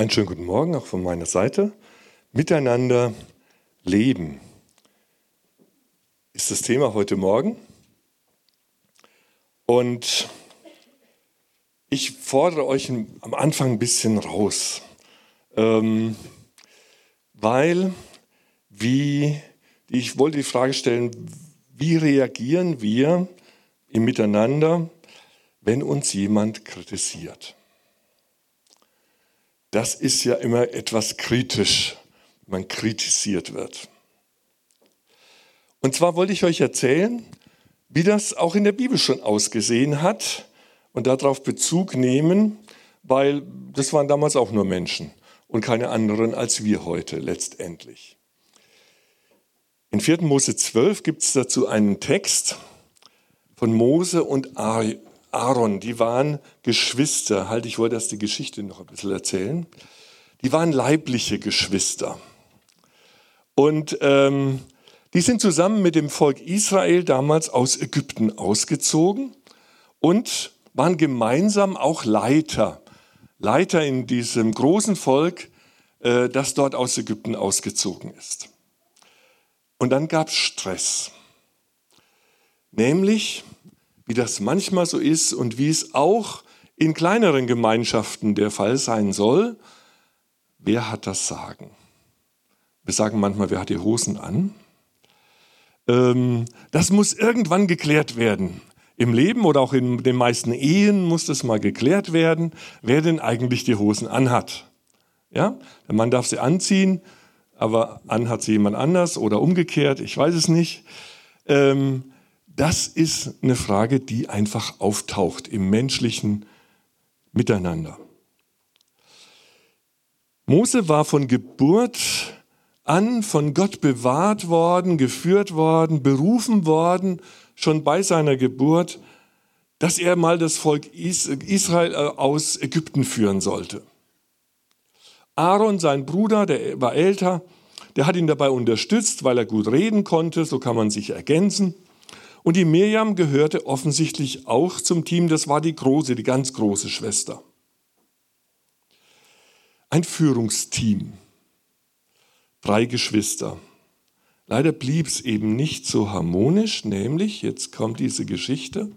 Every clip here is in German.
Einen schönen guten Morgen auch von meiner Seite. Miteinander leben ist das Thema heute Morgen. Und ich fordere euch am Anfang ein bisschen raus, ähm, weil wie, ich wollte die Frage stellen, wie reagieren wir im Miteinander, wenn uns jemand kritisiert? Das ist ja immer etwas kritisch, man kritisiert wird. Und zwar wollte ich euch erzählen, wie das auch in der Bibel schon ausgesehen hat und darauf Bezug nehmen, weil das waren damals auch nur Menschen und keine anderen als wir heute letztendlich. In 4. Mose 12 gibt es dazu einen Text von Mose und Aaron. Die waren Geschwister. Halt, ich wollte erst die Geschichte noch ein bisschen erzählen. Die waren leibliche Geschwister. Und ähm, die sind zusammen mit dem Volk Israel damals aus Ägypten ausgezogen und waren gemeinsam auch Leiter. Leiter in diesem großen Volk, äh, das dort aus Ägypten ausgezogen ist. Und dann gab es Stress. Nämlich, wie das manchmal so ist und wie es auch in kleineren Gemeinschaften der Fall sein soll, wer hat das Sagen? Wir sagen manchmal, wer hat die Hosen an? Ähm, das muss irgendwann geklärt werden. Im Leben oder auch in den meisten Ehen muss das mal geklärt werden, wer denn eigentlich die Hosen anhat. Ja? Der Mann darf sie anziehen, aber anhat sie jemand anders oder umgekehrt, ich weiß es nicht. Ähm, das ist eine Frage, die einfach auftaucht im menschlichen Miteinander. Mose war von Geburt an von Gott bewahrt worden, geführt worden, berufen worden, schon bei seiner Geburt, dass er mal das Volk Israel äh, aus Ägypten führen sollte. Aaron, sein Bruder, der war älter, der hat ihn dabei unterstützt, weil er gut reden konnte, so kann man sich ergänzen. Und die Mirjam gehörte offensichtlich auch zum Team, das war die große, die ganz große Schwester. Ein Führungsteam drei Geschwister. Leider blieb es eben nicht so harmonisch, nämlich, jetzt kommt diese Geschichte,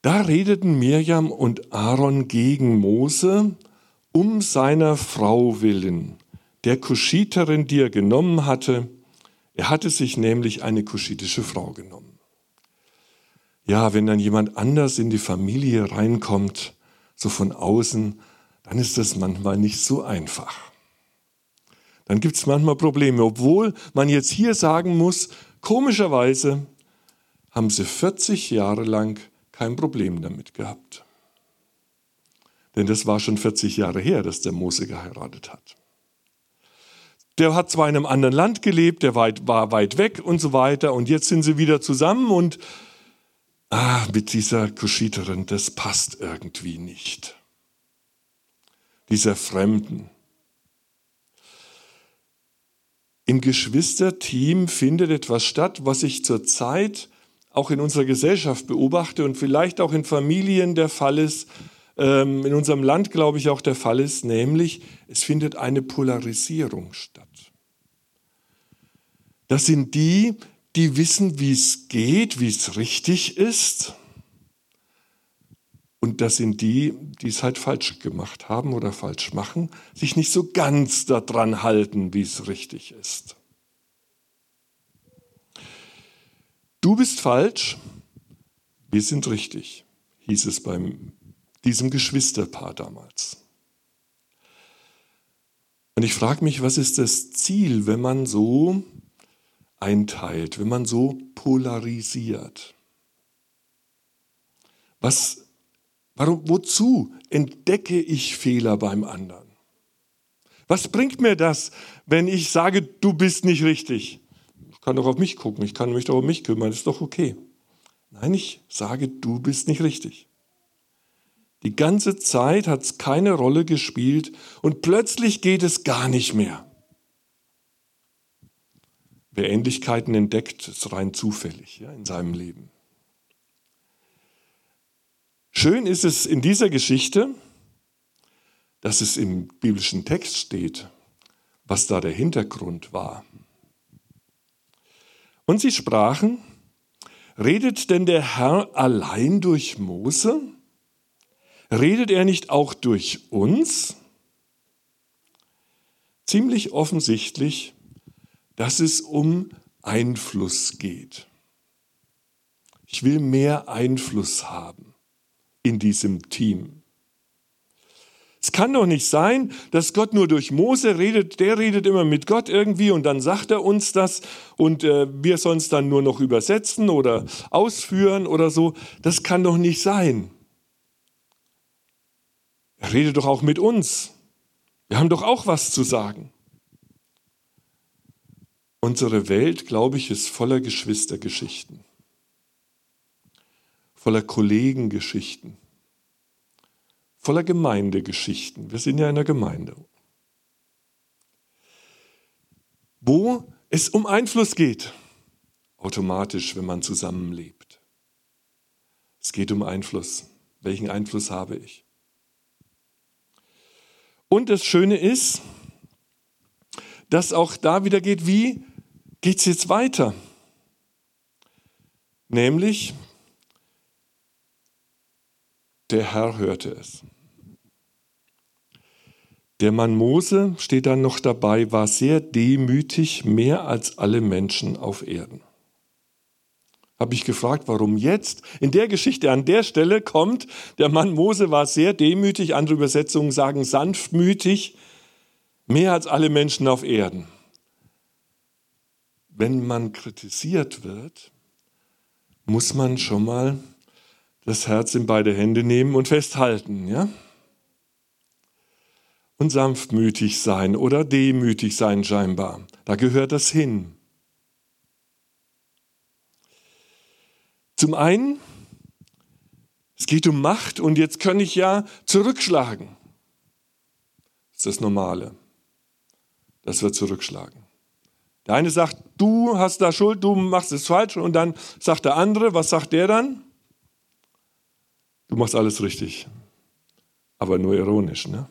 da redeten Mirjam und Aaron gegen Mose um seiner Frau willen, der Kuschiterin, die er genommen hatte. Er hatte sich nämlich eine kuschitische Frau genommen. Ja, wenn dann jemand anders in die Familie reinkommt, so von außen, dann ist das manchmal nicht so einfach dann gibt es manchmal Probleme. Obwohl man jetzt hier sagen muss, komischerweise haben sie 40 Jahre lang kein Problem damit gehabt. Denn das war schon 40 Jahre her, dass der Mose geheiratet hat. Der hat zwar in einem anderen Land gelebt, der war weit weg und so weiter. Und jetzt sind sie wieder zusammen und ah, mit dieser Kuschiterin, das passt irgendwie nicht. Dieser Fremden. Im Geschwisterteam findet etwas statt, was ich zurzeit auch in unserer Gesellschaft beobachte und vielleicht auch in Familien der Fall ist, ähm, in unserem Land glaube ich auch der Fall ist, nämlich es findet eine Polarisierung statt. Das sind die, die wissen, wie es geht, wie es richtig ist und das sind die, die es halt falsch gemacht haben oder falsch machen, sich nicht so ganz daran halten, wie es richtig ist. Du bist falsch, wir sind richtig, hieß es bei diesem Geschwisterpaar damals. Und ich frage mich, was ist das Ziel, wenn man so einteilt, wenn man so polarisiert? Was Warum, wozu entdecke ich Fehler beim anderen? Was bringt mir das, wenn ich sage, du bist nicht richtig? Ich kann doch auf mich gucken, ich kann mich doch um mich kümmern, ist doch okay. Nein, ich sage, du bist nicht richtig. Die ganze Zeit hat es keine Rolle gespielt und plötzlich geht es gar nicht mehr. Wer Ähnlichkeiten entdeckt, ist rein zufällig ja, in seinem Leben. Schön ist es in dieser Geschichte, dass es im biblischen Text steht, was da der Hintergrund war. Und sie sprachen, redet denn der Herr allein durch Mose? Redet er nicht auch durch uns? Ziemlich offensichtlich, dass es um Einfluss geht. Ich will mehr Einfluss haben in diesem Team. Es kann doch nicht sein, dass Gott nur durch Mose redet, der redet immer mit Gott irgendwie und dann sagt er uns das und äh, wir sollen es dann nur noch übersetzen oder ausführen oder so. Das kann doch nicht sein. Redet doch auch mit uns. Wir haben doch auch was zu sagen. Unsere Welt, glaube ich, ist voller Geschwistergeschichten, voller Kollegengeschichten voller Gemeindegeschichten. Wir sind ja in der Gemeinde. Wo es um Einfluss geht, automatisch, wenn man zusammenlebt. Es geht um Einfluss. Welchen Einfluss habe ich? Und das Schöne ist, dass auch da wieder geht, wie geht es jetzt weiter? Nämlich, der Herr hörte es. Der Mann Mose, steht dann noch dabei, war sehr demütig, mehr als alle Menschen auf Erden. Habe ich gefragt, warum jetzt? In der Geschichte an der Stelle kommt, der Mann Mose war sehr demütig, andere Übersetzungen sagen sanftmütig, mehr als alle Menschen auf Erden. Wenn man kritisiert wird, muss man schon mal das Herz in beide Hände nehmen und festhalten, ja? und sanftmütig sein oder demütig sein scheinbar. Da gehört das hin. Zum einen, es geht um Macht und jetzt kann ich ja zurückschlagen. Das ist das Normale, dass wir zurückschlagen. Der eine sagt, du hast da Schuld, du machst es falsch und dann sagt der andere, was sagt der dann? Du machst alles richtig, aber nur ironisch, ne?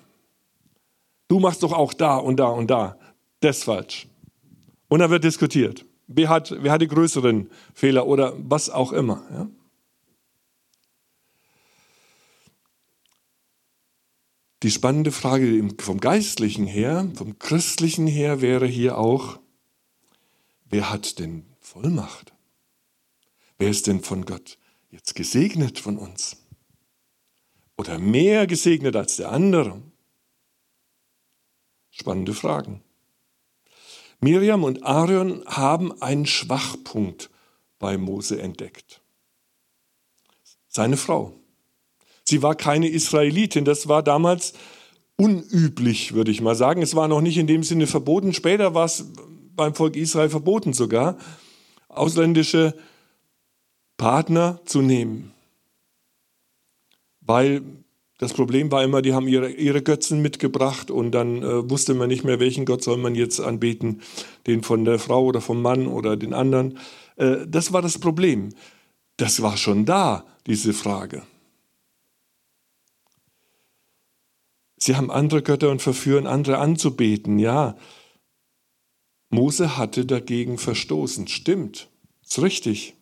Du machst doch auch da und da und da. Das falsch. Und dann wird diskutiert. Wer hat, wer hat die größeren Fehler oder was auch immer. Ja? Die spannende Frage vom Geistlichen her, vom Christlichen her wäre hier auch, wer hat denn Vollmacht? Wer ist denn von Gott jetzt gesegnet von uns? Oder mehr gesegnet als der andere? Spannende Fragen. Miriam und Aaron haben einen Schwachpunkt bei Mose entdeckt. Seine Frau. Sie war keine Israelitin, das war damals unüblich, würde ich mal sagen. Es war noch nicht in dem Sinne verboten. Später war es beim Volk Israel verboten sogar, ausländische Partner zu nehmen, weil das Problem war immer, die haben ihre, ihre Götzen mitgebracht und dann äh, wusste man nicht mehr, welchen Gott soll man jetzt anbeten, den von der Frau oder vom Mann oder den anderen. Äh, das war das Problem. Das war schon da, diese Frage. Sie haben andere Götter und verführen andere anzubeten, ja. Mose hatte dagegen verstoßen, stimmt, ist richtig.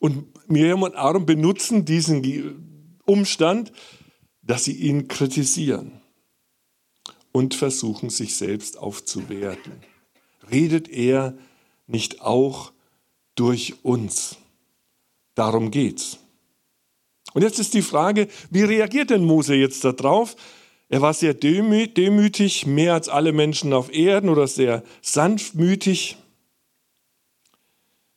Und Miriam und Aaron benutzen diesen Umstand, dass sie ihn kritisieren und versuchen, sich selbst aufzuwerten. Redet er nicht auch durch uns? Darum geht's. Und jetzt ist die Frage, wie reagiert denn Mose jetzt darauf? Er war sehr demütig, mehr als alle Menschen auf Erden oder sehr sanftmütig.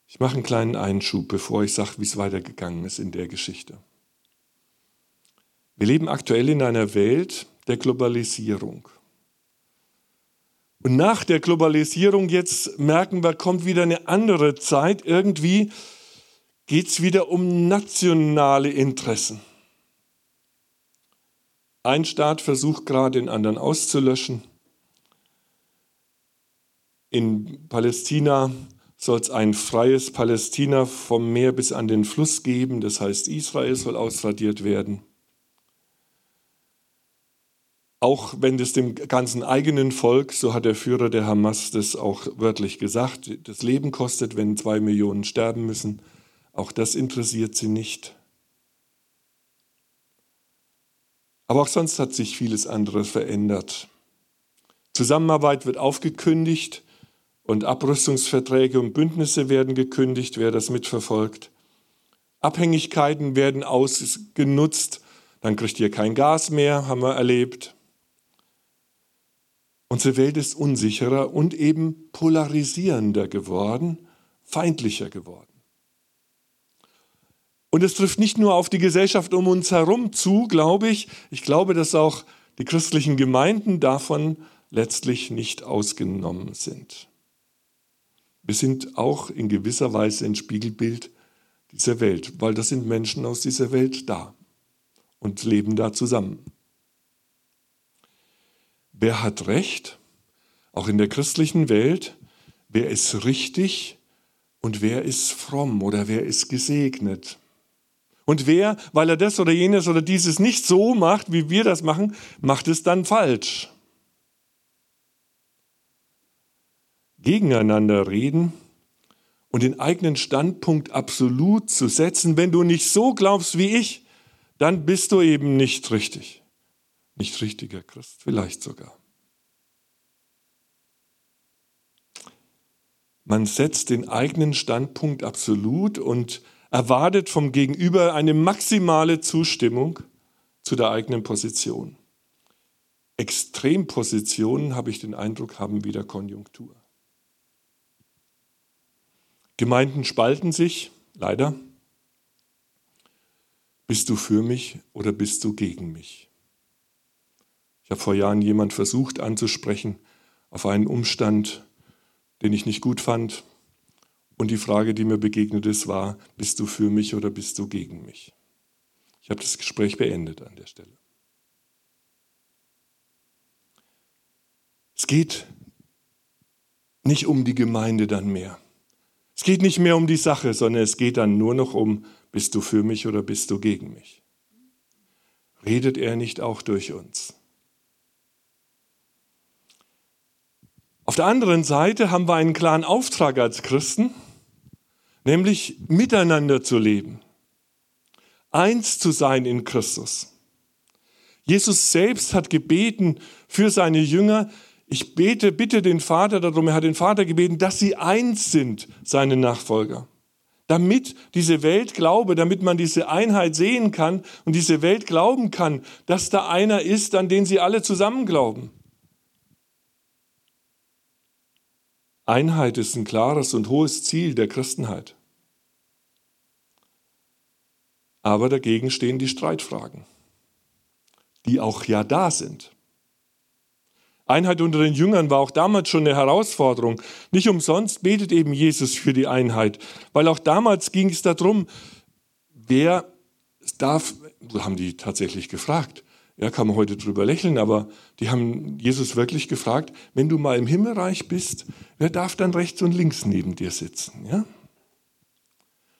Ich mache einen kleinen Einschub, bevor ich sage, wie es weitergegangen ist in der Geschichte. Wir leben aktuell in einer Welt der Globalisierung. Und nach der Globalisierung jetzt merken wir, kommt wieder eine andere Zeit. Irgendwie geht es wieder um nationale Interessen. Ein Staat versucht gerade den anderen auszulöschen. In Palästina soll es ein freies Palästina vom Meer bis an den Fluss geben. Das heißt, Israel soll ausradiert werden. Auch wenn es dem ganzen eigenen Volk, so hat der Führer der Hamas das auch wörtlich gesagt, das Leben kostet, wenn zwei Millionen sterben müssen. Auch das interessiert sie nicht. Aber auch sonst hat sich vieles andere verändert. Zusammenarbeit wird aufgekündigt und Abrüstungsverträge und Bündnisse werden gekündigt, wer das mitverfolgt. Abhängigkeiten werden ausgenutzt, dann kriegt ihr kein Gas mehr, haben wir erlebt. Unsere Welt ist unsicherer und eben polarisierender geworden, feindlicher geworden. Und es trifft nicht nur auf die Gesellschaft um uns herum zu, glaube ich. Ich glaube, dass auch die christlichen Gemeinden davon letztlich nicht ausgenommen sind. Wir sind auch in gewisser Weise ein Spiegelbild dieser Welt, weil das sind Menschen aus dieser Welt da und leben da zusammen. Wer hat Recht? Auch in der christlichen Welt, wer ist richtig und wer ist fromm oder wer ist gesegnet? Und wer, weil er das oder jenes oder dieses nicht so macht, wie wir das machen, macht es dann falsch. Gegeneinander reden und den eigenen Standpunkt absolut zu setzen, wenn du nicht so glaubst wie ich, dann bist du eben nicht richtig. Nicht richtiger Christ, vielleicht sogar. Man setzt den eigenen Standpunkt absolut und erwartet vom Gegenüber eine maximale Zustimmung zu der eigenen Position. Extrempositionen, habe ich den Eindruck, haben wieder Konjunktur. Gemeinden spalten sich, leider. Bist du für mich oder bist du gegen mich? Ich habe vor Jahren jemand versucht anzusprechen auf einen Umstand, den ich nicht gut fand, und die Frage, die mir begegnet ist, war, bist du für mich oder bist du gegen mich? Ich habe das Gespräch beendet an der Stelle. Es geht nicht um die Gemeinde dann mehr. Es geht nicht mehr um die Sache, sondern es geht dann nur noch um, bist du für mich oder bist du gegen mich? Redet er nicht auch durch uns? Auf der anderen Seite haben wir einen klaren Auftrag als Christen nämlich miteinander zu leben, eins zu sein in Christus. Jesus selbst hat gebeten für seine Jünger, ich bete, bitte den Vater darum, er hat den Vater gebeten, dass sie eins sind, seine Nachfolger. Damit diese Welt glaube, damit man diese Einheit sehen kann und diese Welt glauben kann, dass da einer ist, an den sie alle zusammen glauben. Einheit ist ein klares und hohes Ziel der Christenheit. Aber dagegen stehen die Streitfragen, die auch ja da sind. Einheit unter den Jüngern war auch damals schon eine Herausforderung. Nicht umsonst betet eben Jesus für die Einheit, weil auch damals ging es darum, wer darf, haben die tatsächlich gefragt. Ja, kann man heute drüber lächeln, aber die haben Jesus wirklich gefragt, wenn du mal im Himmelreich bist, wer darf dann rechts und links neben dir sitzen? Ja?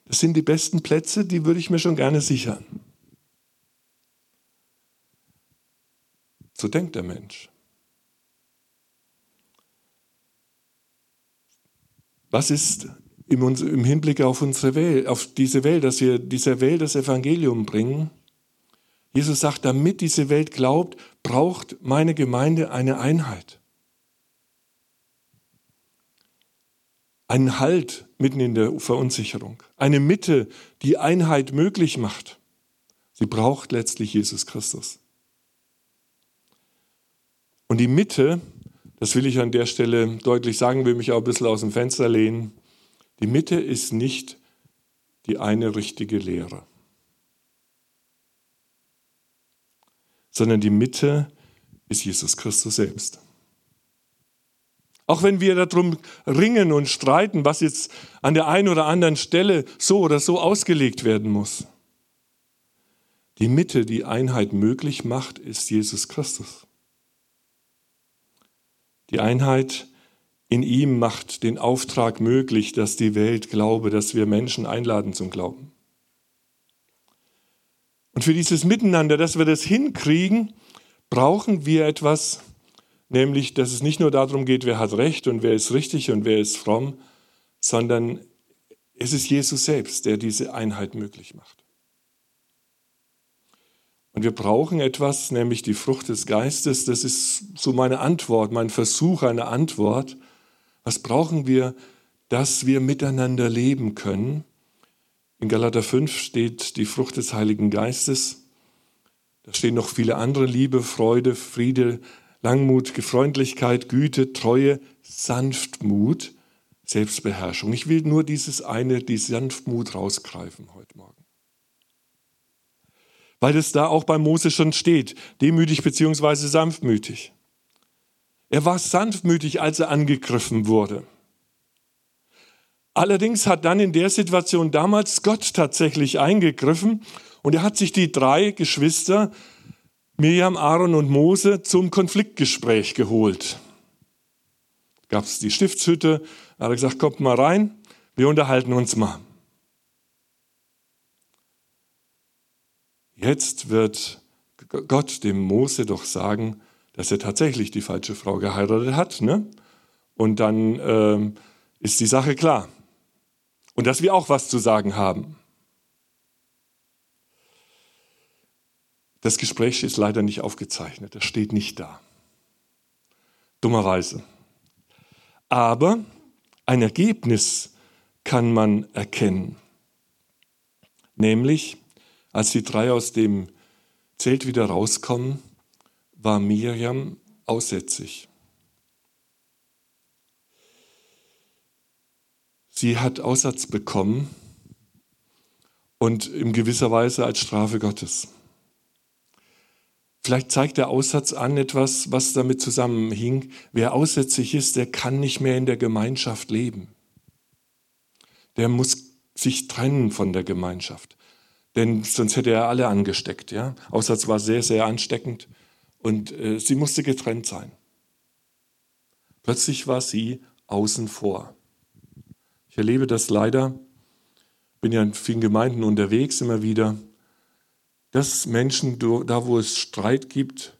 Das sind die besten Plätze, die würde ich mir schon gerne sichern. So denkt der Mensch. Was ist im Hinblick auf unsere Welt, auf diese Welt, dass wir dieser Welt das Evangelium bringen? Jesus sagt, damit diese Welt glaubt, braucht meine Gemeinde eine Einheit. einen Halt mitten in der Verunsicherung, eine Mitte, die Einheit möglich macht. Sie braucht letztlich Jesus Christus. Und die Mitte, das will ich an der Stelle deutlich sagen, will mich auch ein bisschen aus dem Fenster lehnen, die Mitte ist nicht die eine richtige Lehre, sondern die Mitte ist Jesus Christus selbst. Auch wenn wir darum ringen und streiten, was jetzt an der einen oder anderen Stelle so oder so ausgelegt werden muss. Die Mitte, die Einheit möglich macht, ist Jesus Christus. Die Einheit in ihm macht den Auftrag möglich, dass die Welt glaube, dass wir Menschen einladen zum Glauben. Und für dieses Miteinander, dass wir das hinkriegen, brauchen wir etwas, nämlich dass es nicht nur darum geht, wer hat recht und wer ist richtig und wer ist fromm, sondern es ist Jesus selbst, der diese Einheit möglich macht. Und wir brauchen etwas, nämlich die Frucht des Geistes. Das ist so meine Antwort, mein Versuch, eine Antwort. Was brauchen wir, dass wir miteinander leben können? In Galater 5 steht die Frucht des Heiligen Geistes. Da stehen noch viele andere Liebe, Freude, Friede, Langmut, Freundlichkeit, Güte, Treue, Sanftmut, Selbstbeherrschung. Ich will nur dieses eine, die Sanftmut rausgreifen heute Morgen weil es da auch bei Mose schon steht, demütig bzw. sanftmütig. Er war sanftmütig, als er angegriffen wurde. Allerdings hat dann in der Situation damals Gott tatsächlich eingegriffen und er hat sich die drei Geschwister, Miriam, Aaron und Mose, zum Konfliktgespräch geholt. Gab es die Stiftshütte, da hat er gesagt, kommt mal rein, wir unterhalten uns mal. Jetzt wird Gott dem Mose doch sagen, dass er tatsächlich die falsche Frau geheiratet hat. Ne? Und dann ähm, ist die Sache klar. Und dass wir auch was zu sagen haben. Das Gespräch ist leider nicht aufgezeichnet, das steht nicht da. Dummerweise. Aber ein Ergebnis kann man erkennen. Nämlich, als die drei aus dem Zelt wieder rauskommen, war Miriam aussätzig. Sie hat Aussatz bekommen und in gewisser Weise als Strafe Gottes. Vielleicht zeigt der Aussatz an etwas, was damit zusammenhing. Wer aussätzlich ist, der kann nicht mehr in der Gemeinschaft leben. Der muss sich trennen von der Gemeinschaft denn sonst hätte er alle angesteckt. Ja? Aussatz war sehr, sehr ansteckend und äh, sie musste getrennt sein. Plötzlich war sie außen vor. Ich erlebe das leider, bin ja in vielen Gemeinden unterwegs immer wieder, dass Menschen, da wo es Streit gibt,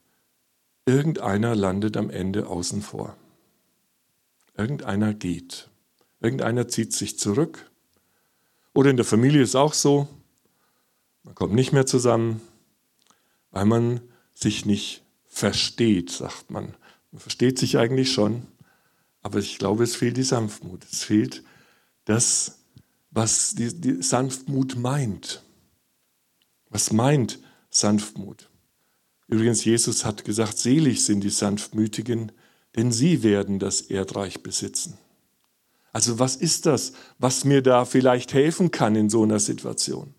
irgendeiner landet am Ende außen vor. Irgendeiner geht. Irgendeiner zieht sich zurück. Oder in der Familie ist auch so, man kommt nicht mehr zusammen, weil man sich nicht versteht, sagt man. Man versteht sich eigentlich schon, aber ich glaube, es fehlt die Sanftmut. Es fehlt das, was die, die Sanftmut meint. Was meint Sanftmut? Übrigens, Jesus hat gesagt, selig sind die Sanftmütigen, denn sie werden das Erdreich besitzen. Also was ist das, was mir da vielleicht helfen kann in so einer Situation?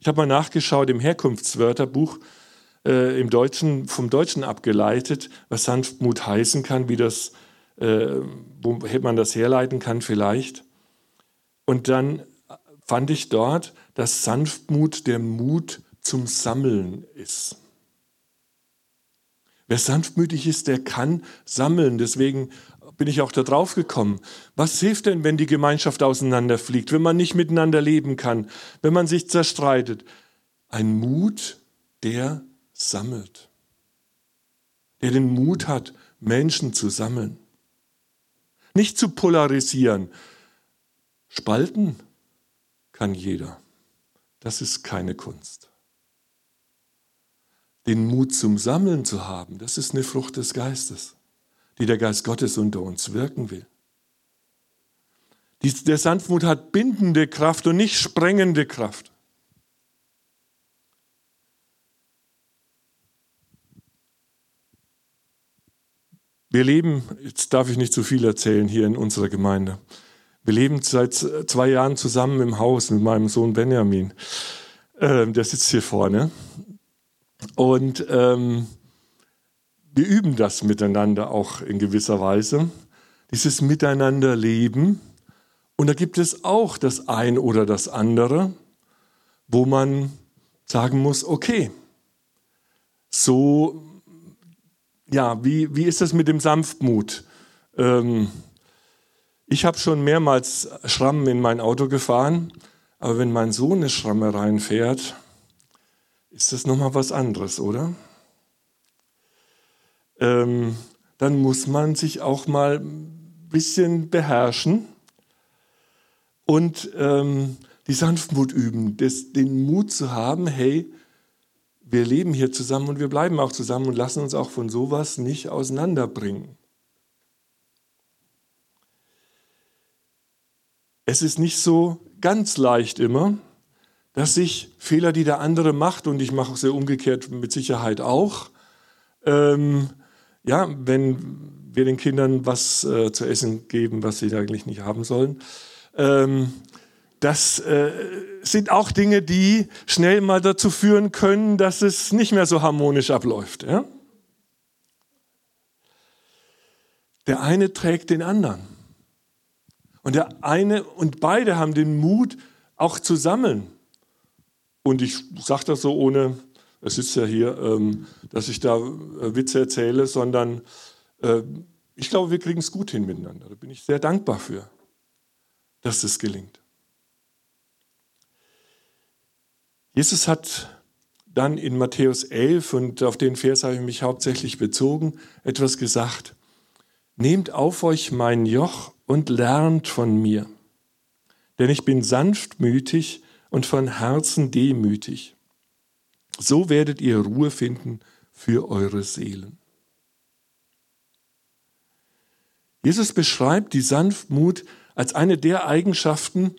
Ich habe mal nachgeschaut im Herkunftswörterbuch äh, im Deutschen, vom Deutschen abgeleitet, was Sanftmut heißen kann, wie das, äh, wo man das herleiten kann vielleicht. Und dann fand ich dort, dass Sanftmut der Mut zum Sammeln ist. Wer sanftmütig ist, der kann sammeln. Deswegen bin ich auch da drauf gekommen. Was hilft denn, wenn die Gemeinschaft auseinanderfliegt, wenn man nicht miteinander leben kann, wenn man sich zerstreitet? Ein Mut, der sammelt. Der den Mut hat, Menschen zu sammeln. Nicht zu polarisieren. Spalten kann jeder. Das ist keine Kunst. Den Mut zum Sammeln zu haben, das ist eine Frucht des Geistes die der Geist Gottes unter uns wirken will. der Sanftmut hat bindende Kraft und nicht sprengende Kraft. Wir leben, jetzt darf ich nicht zu viel erzählen hier in unserer Gemeinde. Wir leben seit zwei Jahren zusammen im Haus mit meinem Sohn Benjamin. Ähm, der sitzt hier vorne. Und ähm, wir üben das miteinander auch in gewisser Weise, dieses Miteinanderleben. Und da gibt es auch das ein oder das andere, wo man sagen muss, okay, so, ja, wie, wie ist das mit dem Sanftmut? Ähm, ich habe schon mehrmals Schrammen in mein Auto gefahren, aber wenn mein Sohn eine Schramme reinfährt, ist das nochmal was anderes, oder? ähm, dann muss man sich auch mal ein bisschen beherrschen und ähm, die Sanftmut üben, das, den Mut zu haben, hey, wir leben hier zusammen und wir bleiben auch zusammen und lassen uns auch von sowas nicht auseinanderbringen. Es ist nicht so ganz leicht immer, dass sich Fehler, die der andere macht, und ich mache es ja umgekehrt mit Sicherheit auch, ähm, ja, wenn wir den Kindern was äh, zu essen geben, was sie eigentlich nicht haben sollen, ähm, das äh, sind auch Dinge, die schnell mal dazu führen können, dass es nicht mehr so harmonisch abläuft. Ja? Der eine trägt den anderen. Und der eine und beide haben den Mut, auch zu sammeln. Und ich sage das so ohne, es ist ja hier, ähm, dass ich da äh, Witze erzähle, sondern äh, ich glaube, wir kriegen es gut hin miteinander. Da bin ich sehr dankbar für, dass das gelingt. Jesus hat dann in Matthäus 11, und auf den Vers habe ich mich hauptsächlich bezogen, etwas gesagt. Nehmt auf euch mein Joch und lernt von mir, denn ich bin sanftmütig und von Herzen demütig. So werdet ihr Ruhe finden für eure Seelen. Jesus beschreibt die Sanftmut als eine der Eigenschaften,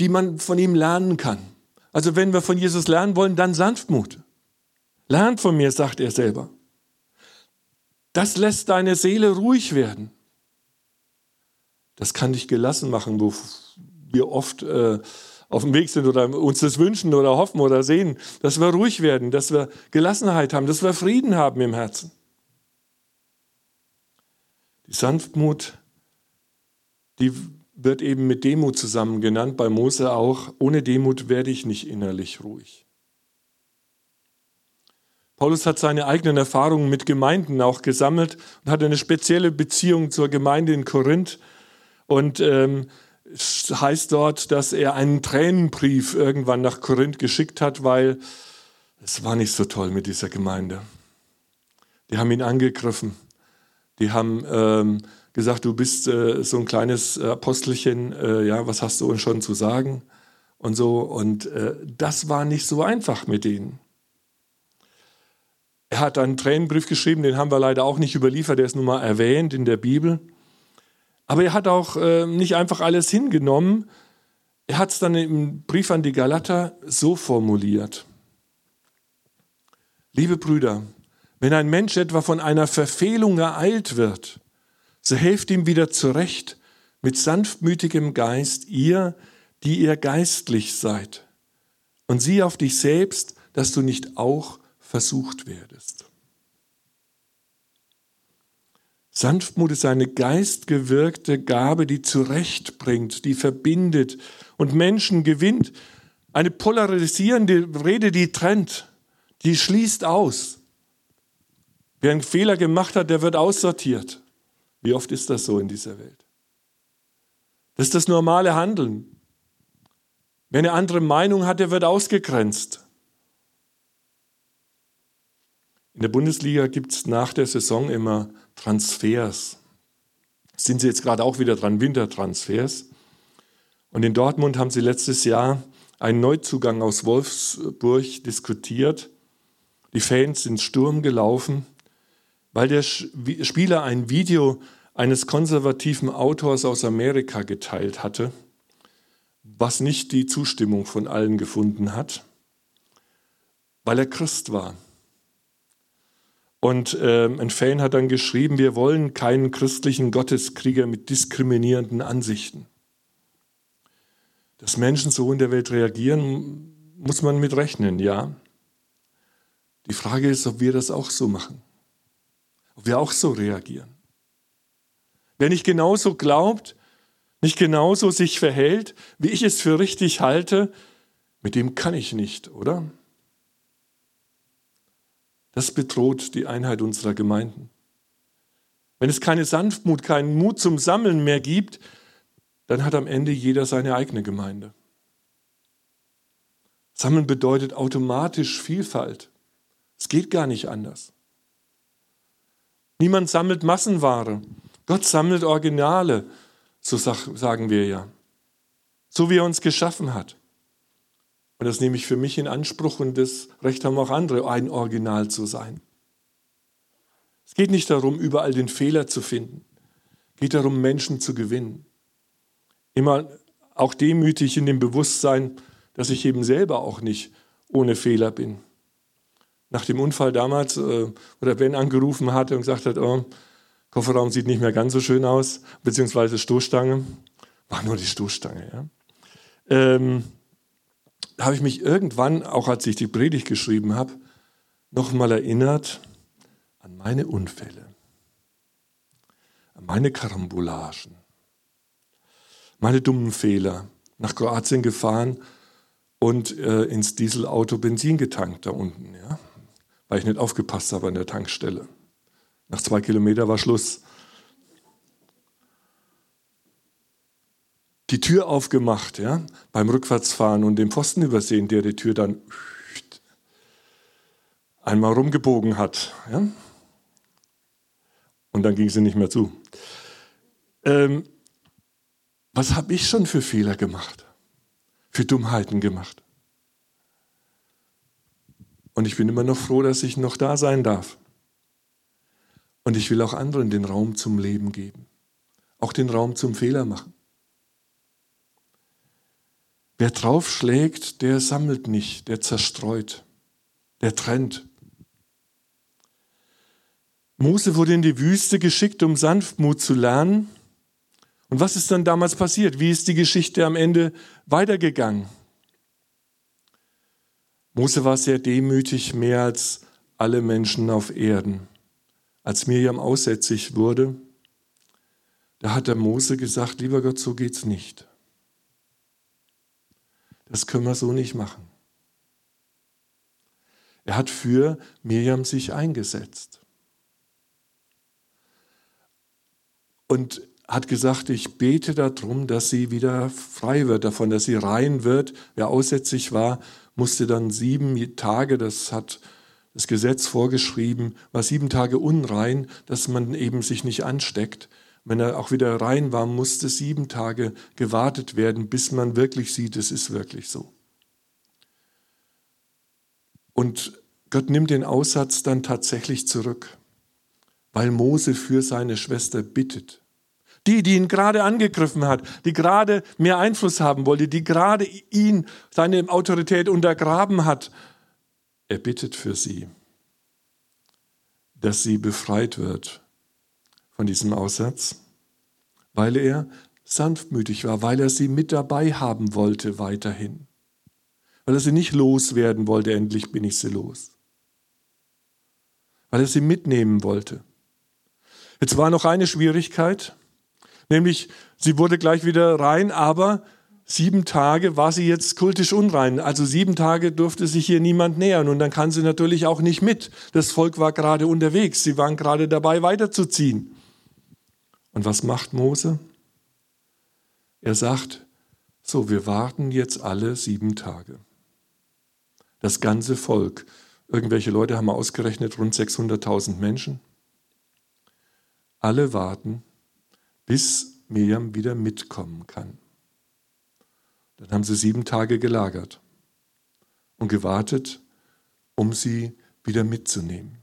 die man von ihm lernen kann. Also wenn wir von Jesus lernen wollen, dann Sanftmut. Lernt von mir, sagt er selber. Das lässt deine Seele ruhig werden. Das kann dich gelassen machen, wo wir oft äh, auf dem Weg sind oder uns das wünschen oder hoffen oder sehen, dass wir ruhig werden, dass wir Gelassenheit haben, dass wir Frieden haben im Herzen. Die Sanftmut, die wird eben mit Demut zusammen genannt, bei Mose auch. Ohne Demut werde ich nicht innerlich ruhig. Paulus hat seine eigenen Erfahrungen mit Gemeinden auch gesammelt und hat eine spezielle Beziehung zur Gemeinde in Korinth. Und ähm, es heißt dort, dass er einen Tränenbrief irgendwann nach Korinth geschickt hat, weil es war nicht so toll mit dieser Gemeinde. Die haben ihn angegriffen. Die haben ähm, gesagt, du bist äh, so ein kleines Apostelchen, äh, ja, was hast du uns schon zu sagen? Und so, und äh, das war nicht so einfach mit denen. Er hat einen Tränenbrief geschrieben, den haben wir leider auch nicht überliefert, der ist nun mal erwähnt in der Bibel. Aber er hat auch äh, nicht einfach alles hingenommen. Er hat es dann im Brief an die Galater so formuliert. Liebe Brüder, wenn ein Mensch etwa von einer Verfehlung ereilt wird, so helft ihm wieder zurecht mit sanftmütigem Geist, ihr, die ihr geistlich seid. Und sieh auf dich selbst, dass du nicht auch versucht werdest. Sanftmut ist eine geistgewirkte Gabe, die zurechtbringt, die verbindet und Menschen gewinnt. Eine polarisierende Rede, die trennt, die schließt aus. Wer einen Fehler gemacht hat, der wird aussortiert. Wie oft ist das so in dieser Welt? Das ist das normale Handeln. Wer eine andere Meinung hat, der wird ausgegrenzt. In der Bundesliga gibt es nach der Saison immer Transfers. Sind sie jetzt gerade auch wieder dran, Wintertransfers. Und in Dortmund haben sie letztes Jahr einen Neuzugang aus Wolfsburg diskutiert. Die Fans sind Sturm gelaufen, weil der Spieler ein Video eines konservativen Autors aus Amerika geteilt hatte, was nicht die Zustimmung von allen gefunden hat, weil er Christ war. Und äh, ein Fan hat dann geschrieben, wir wollen keinen christlichen Gotteskrieger mit diskriminierenden Ansichten. Dass Menschen so in der Welt reagieren, muss man mit rechnen, ja. Die Frage ist, ob wir das auch so machen, ob wir auch so reagieren. Wer nicht genauso glaubt, nicht genauso sich verhält, wie ich es für richtig halte, mit dem kann ich nicht, oder? Das bedroht die Einheit unserer Gemeinden. Wenn es keine Sanftmut, keinen Mut zum Sammeln mehr gibt, dann hat am Ende jeder seine eigene Gemeinde. Sammeln bedeutet automatisch Vielfalt. Es geht gar nicht anders. Niemand sammelt Massenware. Gott sammelt Originale, so sagen wir ja. So wie er uns geschaffen hat. Und das nehme ich für mich in Anspruch und das Recht haben auch andere, ein Original zu sein. Es geht nicht darum, überall den Fehler zu finden. Es geht darum, Menschen zu gewinnen. Immer auch demütig in dem Bewusstsein, dass ich eben selber auch nicht ohne Fehler bin. Nach dem Unfall damals, äh, oder Ben angerufen hatte und gesagt hat, oh, Kofferraum sieht nicht mehr ganz so schön aus, beziehungsweise Stoßstange, war nur die Stoßstange. Ja. Ähm, da habe ich mich irgendwann, auch als ich die Predigt geschrieben habe, nochmal erinnert an meine Unfälle, an meine Karambolagen, meine dummen Fehler. Nach Kroatien gefahren und äh, ins Dieselauto Benzin getankt da unten, ja? weil ich nicht aufgepasst habe an der Tankstelle. Nach zwei Kilometern war Schluss. Die Tür aufgemacht, ja, beim Rückwärtsfahren und den Pfosten übersehen, der die Tür dann einmal rumgebogen hat. Ja? Und dann ging sie nicht mehr zu. Ähm, was habe ich schon für Fehler gemacht? Für Dummheiten gemacht? Und ich bin immer noch froh, dass ich noch da sein darf. Und ich will auch anderen den Raum zum Leben geben. Auch den Raum zum Fehler machen. Wer draufschlägt, der sammelt nicht, der zerstreut, der trennt. Mose wurde in die Wüste geschickt, um Sanftmut zu lernen. Und was ist dann damals passiert? Wie ist die Geschichte am Ende weitergegangen? Mose war sehr demütig, mehr als alle Menschen auf Erden. Als Miriam aussätzig wurde, da hat der Mose gesagt, lieber Gott, so geht's nicht. Das können wir so nicht machen. Er hat für Miriam sich eingesetzt. Und hat gesagt, ich bete darum, dass sie wieder frei wird, davon, dass sie rein wird. Wer aussätzig war, musste dann sieben Tage, das hat das Gesetz vorgeschrieben, war sieben Tage unrein, dass man eben sich nicht ansteckt. Wenn er auch wieder rein war, musste sieben Tage gewartet werden, bis man wirklich sieht, es ist wirklich so. Und Gott nimmt den Aussatz dann tatsächlich zurück, weil Mose für seine Schwester bittet. Die, die ihn gerade angegriffen hat, die gerade mehr Einfluss haben wollte, die gerade ihn, seine Autorität untergraben hat, er bittet für sie, dass sie befreit wird von diesem Aussatz, weil er sanftmütig war, weil er sie mit dabei haben wollte weiterhin, weil er sie nicht loswerden wollte, endlich bin ich sie los, weil er sie mitnehmen wollte. Jetzt war noch eine Schwierigkeit, nämlich sie wurde gleich wieder rein, aber sieben Tage war sie jetzt kultisch unrein. Also sieben Tage durfte sich hier niemand nähern und dann kann sie natürlich auch nicht mit. Das Volk war gerade unterwegs, sie waren gerade dabei weiterzuziehen. Und was macht Mose? Er sagt, so, wir warten jetzt alle sieben Tage. Das ganze Volk, irgendwelche Leute haben ausgerechnet, rund 600.000 Menschen. Alle warten, bis Miriam wieder mitkommen kann. Dann haben sie sieben Tage gelagert und gewartet, um sie wieder mitzunehmen.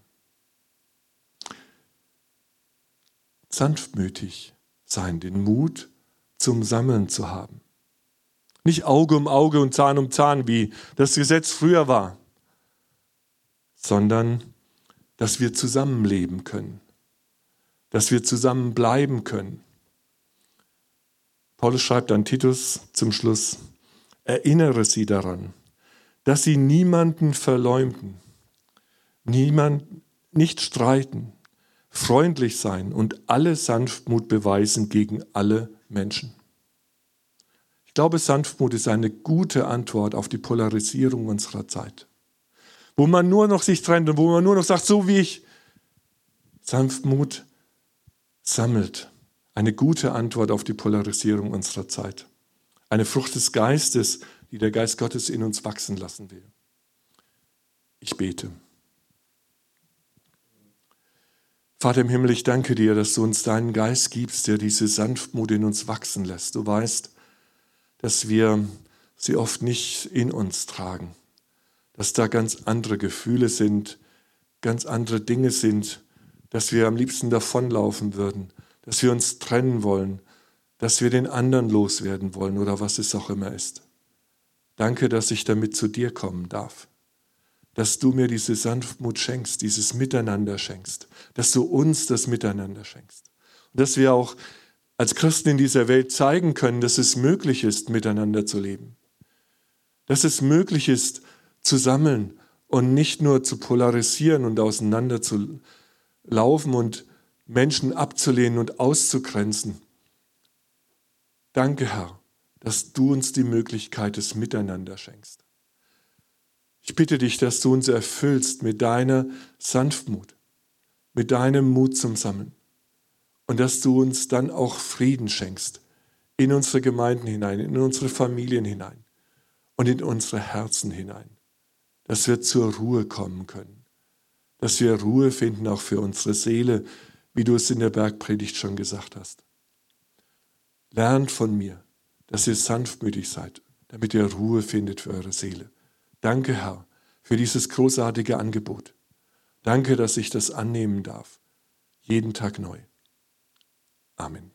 Sanftmütig sein, den Mut zum Sammeln zu haben. Nicht Auge um Auge und Zahn um Zahn, wie das Gesetz früher war, sondern dass wir zusammenleben können, dass wir zusammenbleiben können, Paulus schreibt an Titus zum Schluss, erinnere sie daran, dass sie niemanden verleumden, niemand, nicht streiten, freundlich sein und alle Sanftmut beweisen gegen alle Menschen. Ich glaube, Sanftmut ist eine gute Antwort auf die Polarisierung unserer Zeit, wo man nur noch sich trennt und wo man nur noch sagt, so wie ich. Sanftmut sammelt eine gute Antwort auf die Polarisierung unserer Zeit. Eine Frucht des Geistes, die der Geist Gottes in uns wachsen lassen will. Ich bete. Vater im Himmel, ich danke dir, dass du uns deinen Geist gibst, der diese Sanftmut in uns wachsen lässt. Du weißt, dass wir sie oft nicht in uns tragen, dass da ganz andere Gefühle sind, ganz andere Dinge sind, dass wir am liebsten davonlaufen würden, dass wir uns trennen wollen, dass wir den anderen loswerden wollen oder was es auch immer ist. Danke, dass ich damit zu dir kommen darf dass du mir diese Sanftmut schenkst, dieses Miteinander schenkst, dass du uns das Miteinander schenkst. Und dass wir auch als Christen in dieser Welt zeigen können, dass es möglich ist, miteinander zu leben. Dass es möglich ist, zu sammeln und nicht nur zu polarisieren und auseinander zu laufen und Menschen abzulehnen und auszugrenzen. Danke, Herr, dass du uns die Möglichkeit des Miteinander schenkst. Ich bitte dich, dass du uns erfüllst mit deiner Sanftmut, mit deinem Mut zum Sammeln und dass du uns dann auch Frieden schenkst in unsere Gemeinden hinein, in unsere Familien hinein und in unsere Herzen hinein, dass wir zur Ruhe kommen können, dass wir Ruhe finden auch für unsere Seele, wie du es in der Bergpredigt schon gesagt hast. Lernt von mir, dass ihr sanftmütig seid, damit ihr Ruhe findet für eure Seele. Danke, Herr, für dieses großartige Angebot. Danke, dass ich das annehmen darf. Jeden Tag neu. Amen.